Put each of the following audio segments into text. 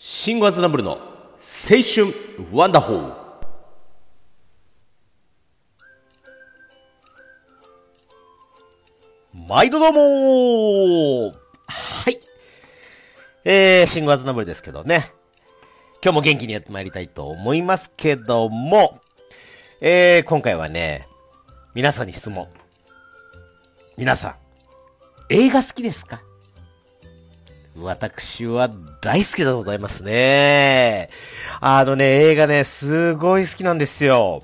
シンゴアズナブルの青春ワンダホー毎度どうもはい。えー、シンゴアズナブルですけどね。今日も元気にやってまいりたいと思いますけども、えー、今回はね、皆さんに質問。皆さん、映画好きですか？私は大好きでございますね。あのね、映画ね、すごい好きなんですよ。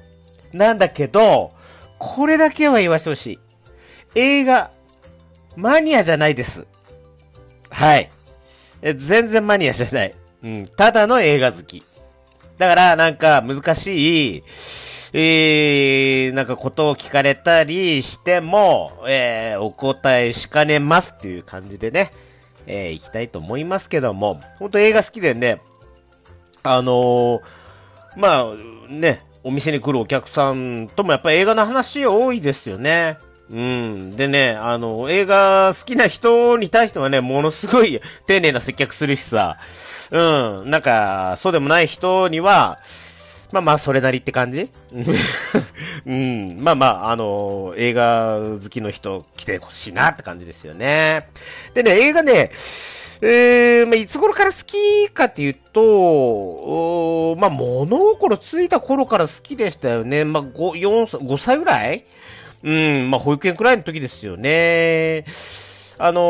なんだけど、これだけは言わせてほしい。映画、マニアじゃないです。はい。え全然マニアじゃない。うん、ただの映画好き。だから、なんか、難しい、えー、なんかことを聞かれたりしても、えー、お答えしかねますっていう感じでね、えー、行きたいと思いますけども、本当映画好きでね、あのー、まあ、ね、お店に来るお客さんともやっぱり映画の話多いですよね。うん。でね、あの、映画好きな人に対してはね、ものすごい丁寧な接客するしさ、うん。なんか、そうでもない人には、まあまあ、それなりって感じ？うん。まあまあ、あの映画好きの人来てほしいなって感じですよね。でね、映画ね、えー、まあ、いつ頃から好きかっていうと、まあ、物心ついた頃から好きでしたよね。まあ、5、4歳、5歳ぐらい？うん、まあ、保育園くらいの時ですよね。あの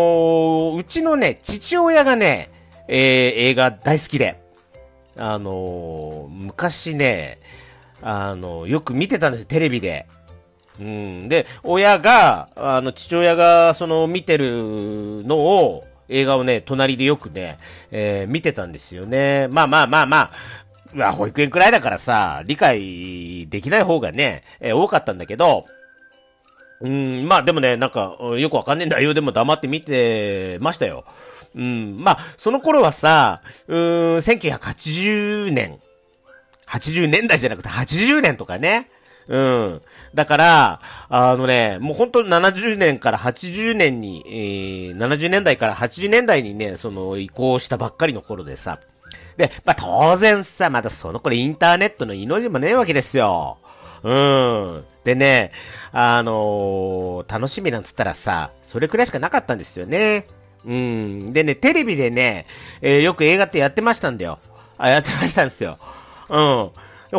ー、うちのね、父親がね、えー、映画大好きで、あの、昔ね、あの、よく見てたんですよ、テレビで。うん。で、親が、あの、父親が、その、見てるのを、映画をね、隣でよくね、えー、見てたんですよね。まあまあまあまあ、まあ、保育園くらいだからさ、理解できない方がね、えー、多かったんだけど、うん、まあでもね、なんか、よくわかんねえ内容でも黙って見てましたよ。うん、まあ、その頃はさ、うーん、1980年、80年代じゃなくて80年とかね。うん。だから、あのね、もう本当に70年から80年に、えー、70年代から80年代にね、その移行したばっかりの頃でさ。で、まあ当然さ、まだその頃インターネットの命もねえわけですよ。うん。でね、あのー、楽しみなんつったらさ、それくらいしかなかったんですよね。うん。でね、テレビでね、えー、よく映画ってやってましたんだよ。あ、やってましたんですよ。うん。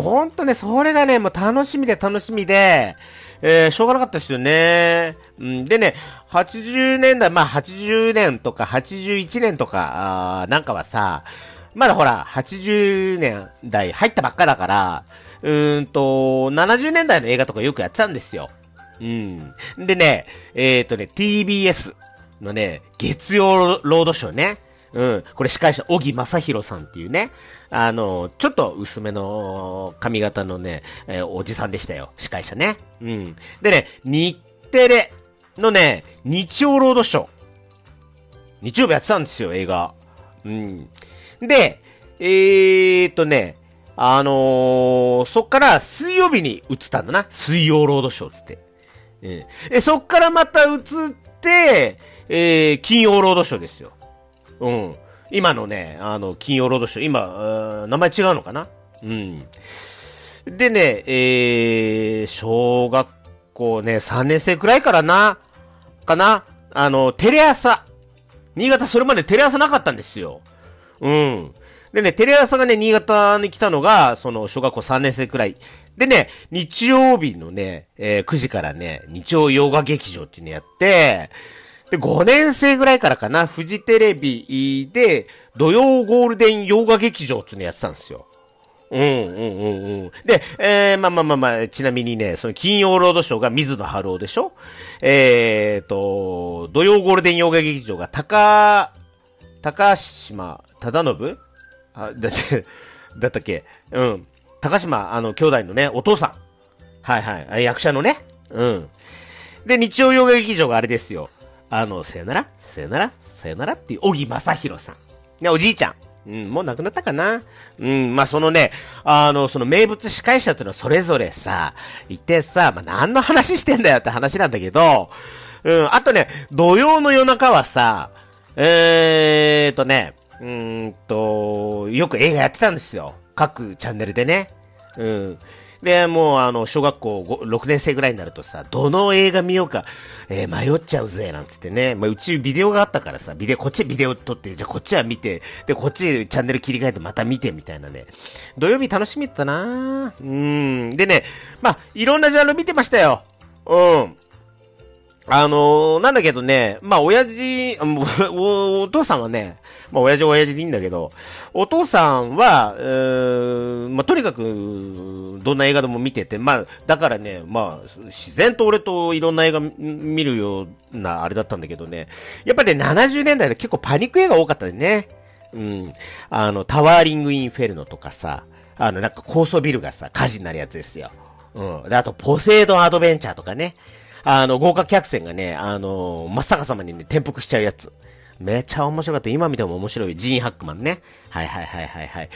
ほんとね、それがね、もう楽しみで楽しみで、えー、しょうがなかったですよね。うん。でね、80年代、まあ80年とか81年とか、あなんかはさ、まだほら、80年代入ったばっかだから、うーんと、70年代の映画とかよくやってたんですよ。うん。でね、えっ、ー、とね、TBS のね、月曜ロードショーね。うん。これ司会者、小木正弘さんっていうね。あの、ちょっと薄めの髪型のね、えー、おじさんでしたよ。司会者ね。うん。でね、日テレのね、日曜ロードショー。日曜日やってたんですよ、映画。うん。で、えーっとね、あのー、そっから水曜日に移ったんだな。水曜ロードショーつって。えー、そっからまた移って、えー、金曜ロードショーですよ。うん。今のね、あの、金曜ロードショー、今、名前違うのかな？うん。でね、えー、小学校ね、3年生くらいからな、かな？あの、テレ朝。新潟それまでテレ朝なかったんですよ。うん。でね、テレ朝がね、新潟に来たのが、その、小学校3年生くらい。でね、日曜日のね、えー、9時からね、日曜洋画劇場っていうのやって、で、5年生ぐらいからかな、フジテレビで、土曜ゴールデン洋画劇場っていうのやってたんですよ。うん、うん、うん、うん。で、えー、まあまあまあまあ、ちなみにね、その金曜ロードショーが水野晴夫でしょ？えーと、土曜ゴールデン洋画劇場が高、高島忠信？あ、だって、だったっけ？うん。高島、あの、兄弟のね、お父さん。はいはい。役者のね。うん。で、日曜洋画劇場があれですよ。あの、さよなら？さよなら？さよなら？っていう、小木正弘さん。ね、おじいちゃん。うん、もう亡くなったかな？うん、まあ、そのね、あの、その名物司会者っていうのはそれぞれさ、いてさ、まあ、何の話してんだよって話なんだけど、うん、あとね、土曜の夜中はさ、えーとね、うーんと、よく映画やってたんですよ。各チャンネルでね。うん。で、もうあの、小学校6年生ぐらいになるとさ、どの映画見ようか、えー、迷っちゃうぜ、なんつってね。まあ、うちビデオがあったからさ、ビデオ、こっちビデオ撮って、じゃあこっちは見て、で、こっちチャンネル切り替えてまた見て、みたいなね。土曜日楽しみだったなうん。でね、まあ、いろんなジャンル見てましたよ。うん。あのー、なんだけどね、まあ、親父、お、お父さんはね、まあ、親父は親父でいいんだけど、お父さんは、えー、まあ、とにかく、どんな映画でも見てて、まあ、だからね、まあ、自然と俺といろんな映画見るような、あれだったんだけどね、やっぱりね、70年代で結構パニック映画多かったね。うん。あの、タワーリングインフェルノとかさ、あの、なんか高層ビルがさ、火事になるやつですよ。うん。で、あと、ポセイドンアドベンチャーとかね。あの、豪華客船がね、あの、真っ逆さまにね、転覆しちゃうやつ。めちゃ面白かった。今見ても面白い。ジーン・ハックマンね。はいはいはいはいはい。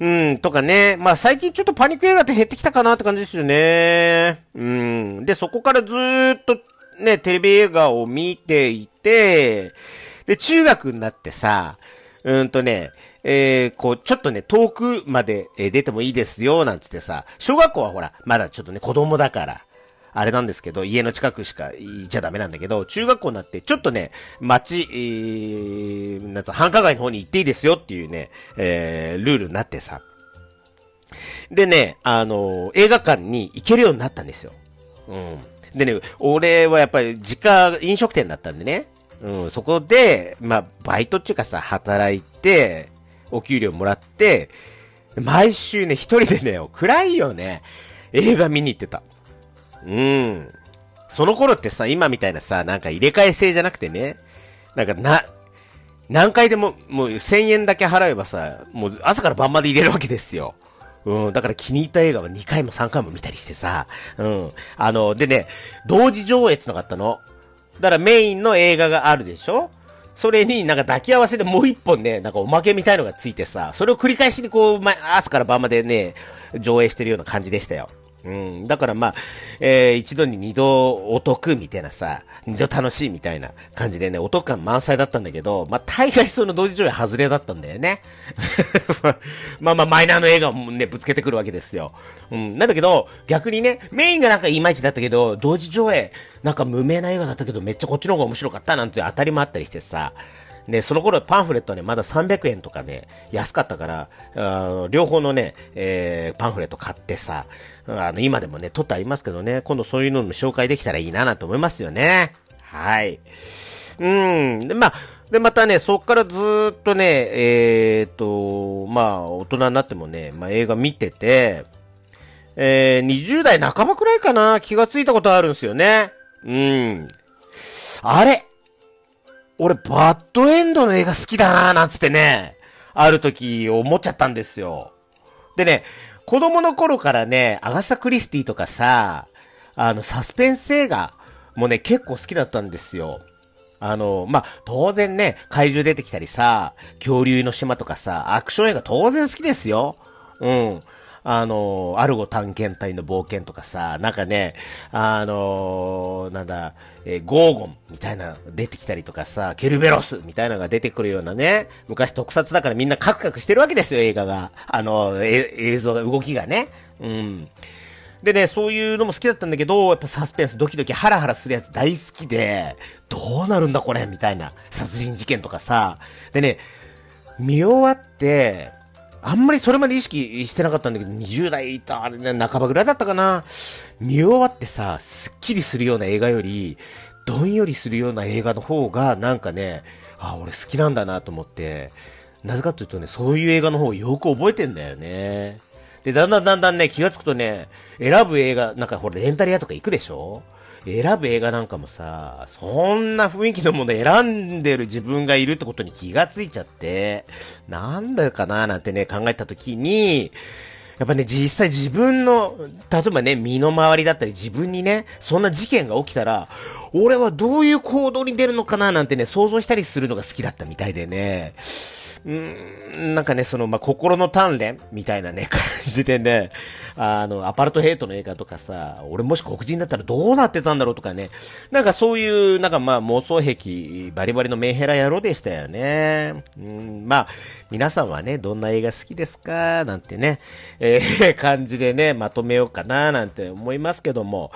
うん、とかね。まあ最近ちょっとパニック映画って減ってきたかなって感じですよね。うん。で、そこからずーっとね、テレビ映画を見ていて、で、中学になってさ、うんとね、えー、こう、ちょっとね、遠くまで、え出てもいいですよ、なんつってさ、小学校はほら、まだちょっとね、子供だから、あれなんですけど、家の近くしか行っちゃダメなんだけど、中学校になって、ちょっとね、街、えー、なんつ繁華街の方に行っていいですよっていうね、えー、ルールになってさ。でね、あのー、映画館に行けるようになったんですよ。うん。でね、俺はやっぱり実家飲食店だったんでね、うん、そこで、まあ、バイトっていうかさ、働いて、お給料もらって、毎週ね、一人でね、暗いよね、映画見に行ってた。うん。その頃ってさ、今みたいなさ、なんか入れ替え制じゃなくてね、なんかな、何回でも、もう1000円だけ払えばさ、もう朝から晩まで入れるわけですよ。うん、だから気に入った映画は2回も3回も見たりしてさ、うん。あの、でね、同時上映ってのがったの。だからメインの映画があるでしょそれになんか抱き合わせでもう一本ね、なんかおまけみたいのがついてさ、それを繰り返しにこう、ま、朝から晩までね、上映してるような感じでしたよ。うん。だからまあ、えー、一度に二度お得みたいなさ、二度楽しいみたいな感じでね、お得感満載だったんだけど、まあ大概その同時上映外れだったんだよね。まあまあマイナーの映画もね、ぶつけてくるわけですよ。うん。なんだけど、逆にね、メインがなんかいまいちだったけど、同時上映、なんか無名な映画だったけど、めっちゃこっちの方が面白かったなんて当たりもあったりしてさ、で、その頃パンフレットね、まだ300円とかね、安かったから、あ両方のね、えー、パンフレット買ってさ、あの、今でもね、撮ってありますけどね、今度そういうのも紹介できたらいいななと思いますよね。はい。うん。で、まあ、で、またね、そっからずっとね、えー、っと、まあ、大人になってもね、まあ、映画見てて、えー、20代半ばくらいかな、気がついたことあるんですよね。うん。あれ俺、バッドエンドの映画好きだななんつってね、ある時思っちゃったんですよ。でね、子供の頃からね、アガサ・クリスティとかさ、あの、サスペンス映画もね、結構好きだったんですよ。あの、まあ、当然ね、怪獣出てきたりさ、恐竜の島とかさ、アクション映画当然好きですよ。うん。あの、アルゴ探検隊の冒険とかさ、なんかね、あの、なんだ、えー、ゴーゴンみたいな出てきたりとかさ、ケルベロスみたいなのが出てくるようなね、昔特撮だからみんなカクカクしてるわけですよ、映画が。あの、映像が、動きがね。うん。でね、そういうのも好きだったんだけど、やっぱサスペンス、ドキドキハラハラするやつ大好きで、どうなるんだこれみたいな。殺人事件とかさ。でね、見終わって、あんまりそれまで意識してなかったんだけど、20代いた、あれね、半ばぐらいだったかな。見終わってさ、スッキリするような映画より、どんよりするような映画の方が、なんかね、あ、俺好きなんだなと思って、なぜかというとね、そういう映画の方をよく覚えてんだよね。で、だんだんだんだんね、気がつくとね、選ぶ映画、なんかほら、レンタル屋とか行くでしょ？選ぶ映画なんかもさ、そんな雰囲気のもの選んでる自分がいるってことに気がついちゃって、なんだかななんてね、考えたときに、やっぱね、実際自分の、例えばね、身の回りだったり自分にね、そんな事件が起きたら、俺はどういう行動に出るのかななんてね、想像したりするのが好きだったみたいでね、ん、なんかね、その、まあ、心の鍛錬みたいなね、感じでね、あの、アパルトヘイトの映画とかさ、俺もし黒人だったらどうなってたんだろうとかね、なんかそういう、なんかまあ妄想癖、バリバリのメンヘラ野郎でしたよね。うん、まあ、皆さんはね、どんな映画好きですか？なんてね、えー、感じでね、まとめようかななんて思いますけども、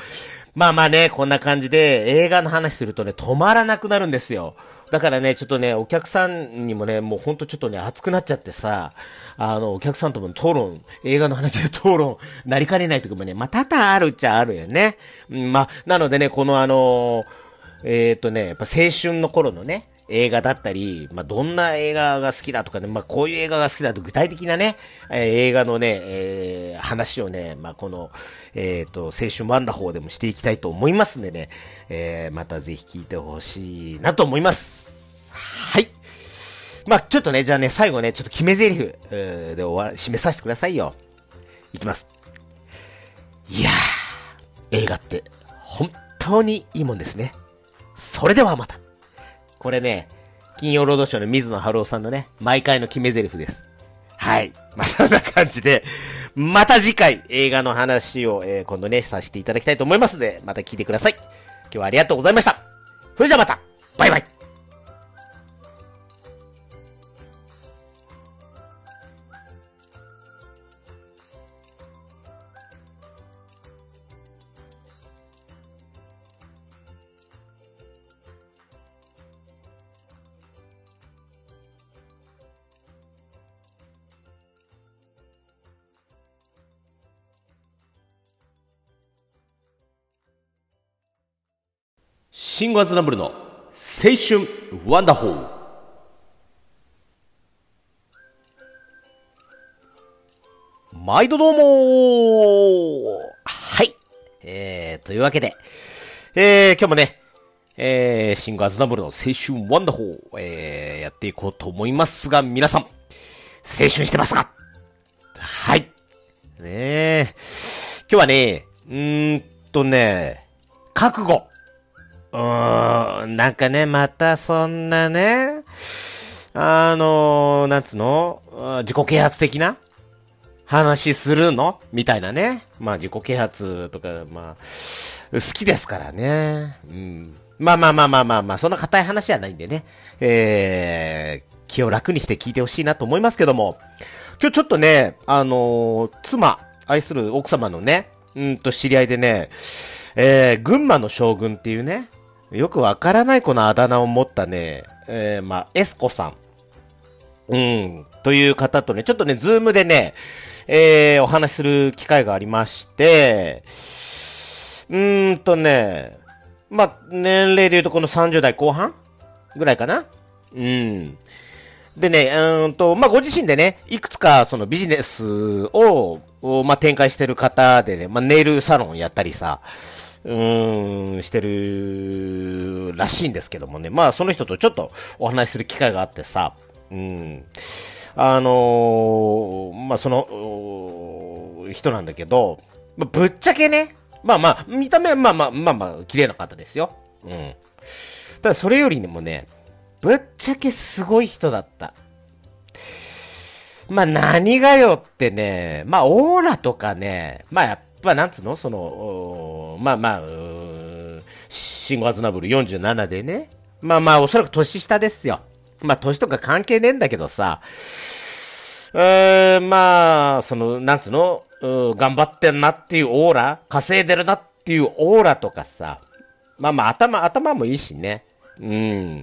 まあまあね、こんな感じで映画の話するとね、止まらなくなるんですよ。だからね、ちょっとね、お客さんにもね、もうほんとちょっとね、熱くなっちゃってさ、あの、お客さんとも討論、映画の話で討論、なりかねない時もね、まあ、多々あるっちゃあるよね。うん、まあ、なのでね、このあのえっ、ー、とね、やっぱ青春の頃のね、映画だったり、まあ、どんな映画が好きだとかね、まあ、こういう映画が好きだと具体的なね、えー、映画のね、えー、話をね、まあ、この、えっ、ー、と、青春ワンダホーでもしていきたいと思いますんでね、えー、またぜひ聞いてほしいなと思います。はい。まあ、ちょっとね、じゃあね、最後ね、ちょっと決め台詞、えー、で終わ、締めさせてくださいよ。いきます。いやー、映画って、本当にいいもんですね。それではまた。これね、金曜ロードショーの水野晴夫さんのね、毎回の決め台詞です。はい。まあ、そんな感じで、また次回映画の話を、えー、今度ね、させていただきたいと思いますので、また聞いてください。今日はありがとうございました。それじゃあまたバイバイシンゴアズナブルの青春ワンダホー毎度どうもはい。えー、というわけで、えー、今日もね、えー、シンゴアズナブルの青春ワンダホー、えー、やっていこうと思いますが、皆さん、青春してますか？はい。ねえ。今日はね、うーんとね、覚悟。うーん、なんかね、またそんなね、あのー、なんつうの、自己啓発的な？話するの？みたいなね。まあ自己啓発とか、まあ、好きですからね。うん。まあまあまあまあまあまあ、そんな硬い話じゃないんでね。えー、気を楽にして聞いてほしいなと思いますけども、今日ちょっとね、あのー、妻、愛する奥様のね、うんと知り合いでね、えー、群馬の将軍っていうね、よくわからないこのあだ名を持ったね、えー、まあ、エスコさん。うん、という方とね、ちょっとね、ズームでね、えー、お話しする機会がありまして、うーんとね、まあ、年齢で言うとこの30代後半ぐらいかなうん。でね、うんと、まあ、ご自身でね、いくつかそのビジネスを、まあ、展開してる方でね、まあ、ネイルサロンやったりさ、うん、してるらしいんですけどもね。まあ、その人とちょっとお話しする機会があってさ、うん。あのー、まあ、その、人なんだけど、まあ、ぶっちゃけね、まあまあ、見た目はまあまあ、まあまあ、綺麗な方ですよ。うん。ただ、それよりもね、ぶっちゃけすごい人だった。まあ何がよってね、まあオーラとかね、まあやっぱなんつうの？その、まあまあ、シンゴアズナブル47でね。まあまあ、おそらく年下ですよ。まあ、年とか関係ねえんだけどさ。えー、まあ、その、なんつうの、頑張ってんなっていうオーラ、稼いでるなっていうオーラとかさ。まあまあ、頭、頭もいいしね。うん。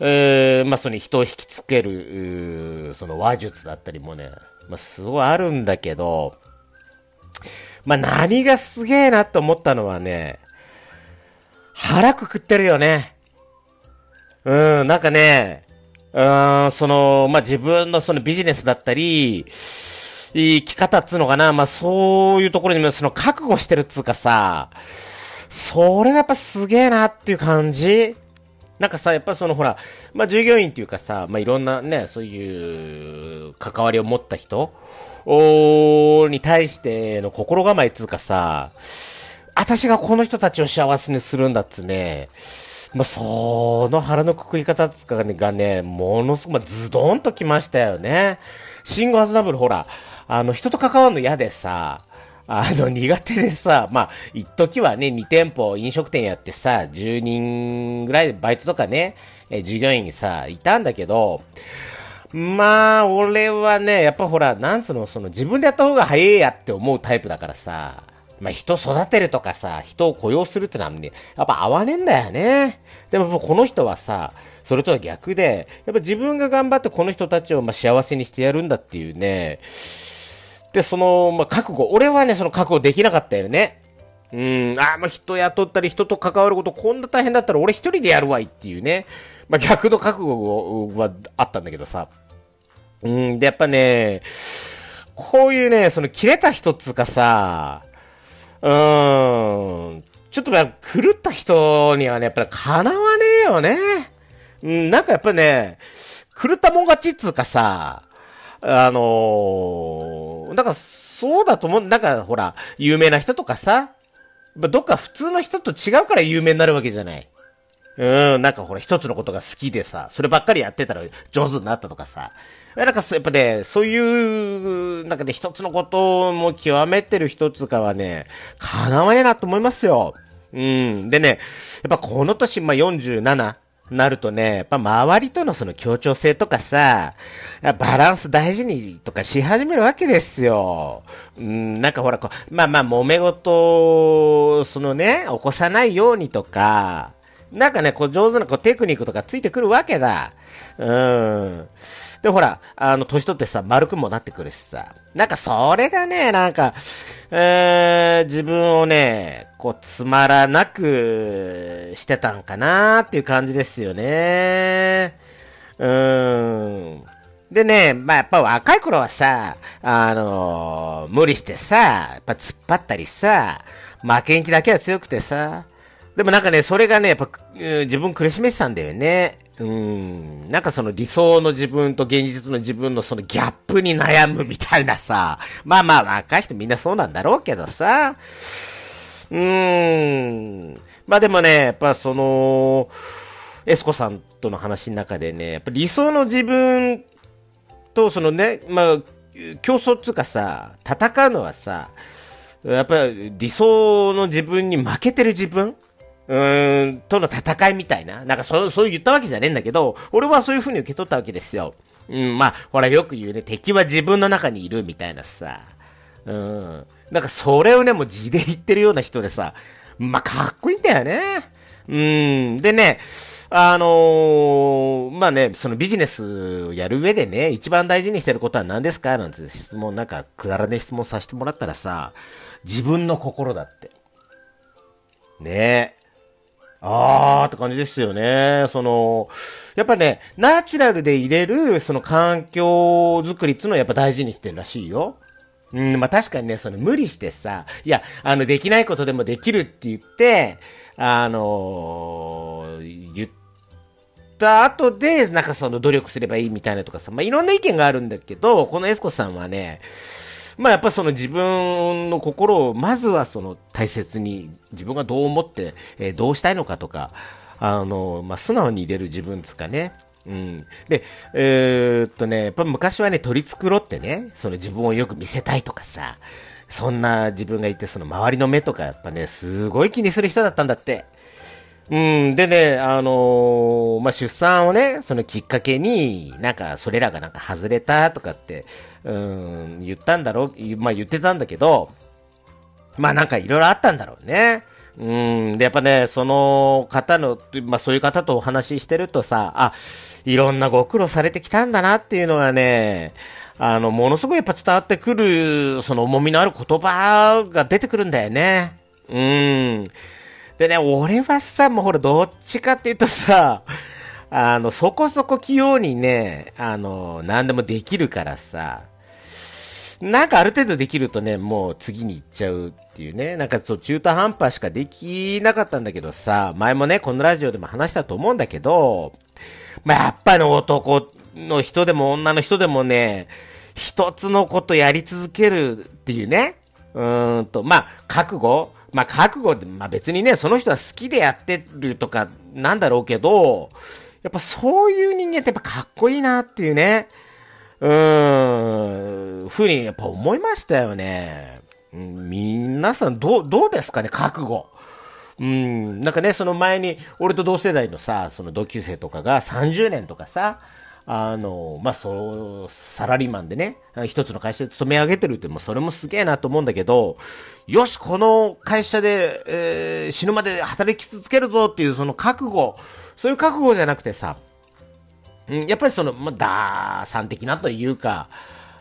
えー、まあ、その人を引きつける、その話術だったりもね、まあ、すごいあるんだけど、まあ、何がすげえなと思ったのはね、腹くくってるよね。うん、なんかね、うん、その、まあ、自分のそのビジネスだったり、生き方っつうのかな、まあ、そういうところにもその覚悟してるっつうかさ、それがやっぱすげえなっていう感じなんかさ、やっぱそのほら、まあ、従業員っていうかさ、まあ、いろんなね、そういう関わりを持った人おに対しての心構えつうかさ、私がこの人たちを幸せにするんだっつね、まあ、その腹のくくり方つかがね、ものすごく、まあ、ズドンときましたよね。シンゴアズダブル、ほら、あの、人と関わるの嫌でさ、あの、苦手でさ、まあ、一時はね、2店舗飲食店やってさ、10人ぐらいでバイトとかね、え従業員にさ、いたんだけど、まあ、俺はね、やっぱほら、なんつうの、その自分でやった方が早いやって思うタイプだからさ、まあ人育てるとかさ、人を雇用するってのはね、やっぱ合わねえんだよね。でもこの人はさ、それとは逆で、やっぱ自分が頑張ってこの人たちをま幸せにしてやるんだっていうね、で、その、まあ、覚悟、俺はね、その覚悟できなかったよね。うん、ああ、まあ、人雇ったり人と関わることこんな大変だったら俺一人でやるわいっていうね。まあ、逆の覚悟はあったんだけどさ。うん、で、やっぱね、こういうね、その切れた人つうかさ、うーん。ちょっとまあ、狂った人にはね、やっぱり叶わねえよね。うん、なんかやっぱね、狂ったもん勝ちつうかさ、あのー、だかそうだと思う。なんかほら、有名な人とかさ、どっか普通の人と違うから有名になるわけじゃない。うん、なんかほら、一つのことが好きでさ、そればっかりやってたら上手になったとかさ。なんかそう、やっぱね、そういう、なんかね、一つのことも極めてる一つかはね、叶わねえなと思いますよ。うん。でね、やっぱこの年、まあ、47、なるとね、やっぱ周りとのその協調性とかさ、バランス大事にとかし始めるわけですよ。うん、なんかほら、こうまあまあ揉め事、そのね、起こさないようにとか、なんかね、こう上手なこうテクニックとかついてくるわけだ。うん。で、ほら、あの、年取ってさ、丸くもなってくるしさ。なんかそれがね、なんか、えー、自分をね、こう、つまらなくしてたんかなーっていう感じですよね。うーん。でね、まあ、やっぱ若い頃はさ、あのー、無理してさ、やっぱ突っ張ったりさ、負けん気だけは強くてさ、でもなんかね、それがね、やっぱ、自分苦しめてたんだよね。うん。なんかその理想の自分と現実の自分のそのギャップに悩むみたいなさ。まあまあ若い人みんなそうなんだろうけどさ。うーん。まあでもね、やっぱその、エスコさんとの話の中でね、やっぱ理想の自分とそのね、まあ、競争っつうかさ、戦うのはさ、やっぱり理想の自分に負けてる自分うーん、との戦いみたいな。なんかそう、そう言ったわけじゃねえんだけど、俺はそういう風に受け取ったわけですよ。うん、まあ、ほらよく言うね、敵は自分の中にいるみたいなさ。うん。なんかそれをね、もう字で言ってるような人でさ、まあ、かっこいいんだよね。うん。でね、あのー、まあね、そのビジネスをやる上でね、一番大事にしてることは何ですか？なんて質問、なんかくだらねえ質問させてもらったらさ、自分の心だって。ねえ。あーって感じですよね。その、やっぱね、ナチュラルで入れる、その環境づくりっていうのはやっぱ大事にしてるらしいよ。うん、まあ確かにね、その無理してさ、いや、あの、できないことでもできるって言って、あのー、言った後で、なんかその努力すればいいみたいなとかさ、まあいろんな意見があるんだけど、このエスコさんはね、まあやっぱその自分の心をまずはその大切に自分がどう思って、えー、どうしたいのかとか、あの、まあ素直に入れる自分ですかね。うん。で、えー、っとね、やっぱ昔はね、取り繕ってね、その自分をよく見せたいとかさ、そんな自分がいて、その周りの目とかやっぱね、すごい気にする人だったんだって。うん、でね、あのー、まあ、出産をね、そのきっかけに、なんか、それらがなんか外れたとかって、うん、言ったんだろう、まあ、言ってたんだけど、まあ、なんかいろいろあったんだろうね。うん、で、やっぱね、その方の、まあ、そういう方とお話ししてるとさ、あ、いろんなご苦労されてきたんだなっていうのがね、あの、ものすごいやっぱ伝わってくる、その重みのある言葉が出てくるんだよね。うん。でね、俺はさ、もうほら、どっちかっていうとさ、あの、そこそこ器用にね、あの、何でもできるからさ、なんかある程度できるとね、もう次に行っちゃうっていうね、なんかそう中途半端しかできなかったんだけどさ、前もね、このラジオでも話したと思うんだけど、まあ、やっぱり男の人でも女の人でもね、一つのことやり続けるっていうね、うーんと、まあ、覚悟。まあ、覚悟って、まあ別にね、その人は好きでやってるとか、なんだろうけど、やっぱそういう人間ってやっぱかっこいいなっていうね、うーん、ふうにやっぱ思いましたよね。うん、皆さんどう、どうですかね、覚悟。うん、なんかね、その前に、俺と同世代のさ、その同級生とかが30年とかさ、あの、まあ、そう、サラリーマンでね、一つの会社で勤め上げてるって、もうそれもすげえなと思うんだけど、よし、この会社で、えー、死ぬまで働き続けるぞっていうその覚悟、そういう覚悟じゃなくてさ、やっぱりその、まあ、打算的なというか、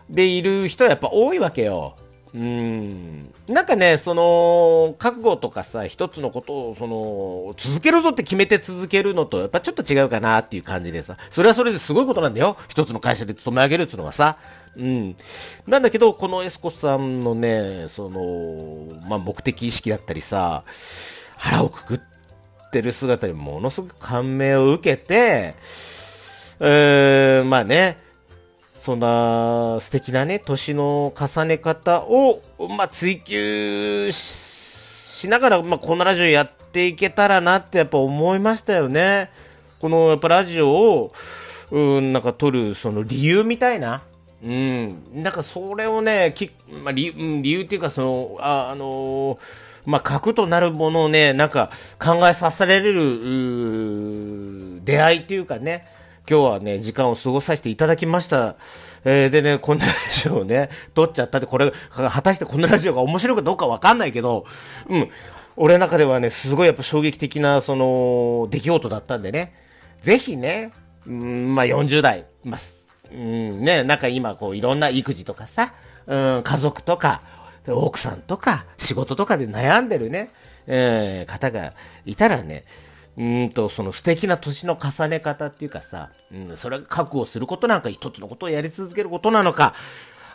でいる人はやっぱ多いわけよ。うん。なんかね、その、覚悟とかさ、一つのことを、その、続けるぞって決めて続けるのと、やっぱちょっと違うかなっていう感じでさ、それはそれですごいことなんだよ。一つの会社で勤め上げるっていうのはさ。うん。なんだけど、このエスコさんのね、その、まあ、目的意識だったりさ、腹をくくってる姿にものすごく感銘を受けて、えー、まあね、そんな素敵なね、年の重ね方を、まあ、追求しながら、まあ、このラジオやっていけたらなってやっぱ思いましたよね。このやっぱラジオを、うん、なんか撮るその理由みたいな。うん、なんかそれをね、きまあ、理理由っていうか、その、あ、あのー、まあ、核となるものをね、なんか考えさせられる、出会いっていうかね、今日はね、時間を過ごさせていただきました。えー、でね、こんなラジオをね、撮っちゃったって、これ、果たしてこのラジオが面白いかどうかわかんないけど、うん。俺の中ではね、すごいやっぱ衝撃的な、その、出来事だったんでね、ぜひね、うん、まあ40代、まあ、うん、ね、なんか今こういろんな育児とかさ、うん、家族とか、奥さんとか、仕事とかで悩んでるね、えー、方がいたらね、うんと、その素敵な年の重ね方っていうかさ、うん、それが覚悟することなんか一つのことをやり続けることなのか、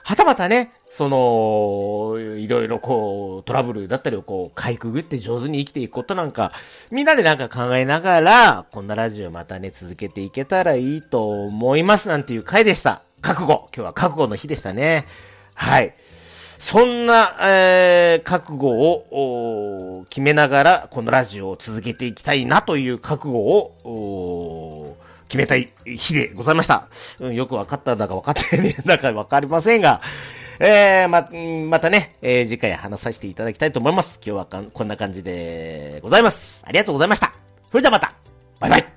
はたまたね、その、いろいろこう、トラブルだったりをこう、かいくぐって上手に生きていくことなんか、みんなでなんか考えながら、こんなラジオまたね、続けていけたらいいと思いますなんていう回でした。覚悟。今日は覚悟の日でしたね。はい。そんな、えー、覚悟を決めながら、このラジオを続けていきたいなという覚悟を決めたい日でございました。うん、よくわかったんだか分かってね えんだか分かりませんが、えー、ま、またね、えー、次回話させていただきたいと思います。今日はこんな感じでございます。ありがとうございました。それではまたバイバイ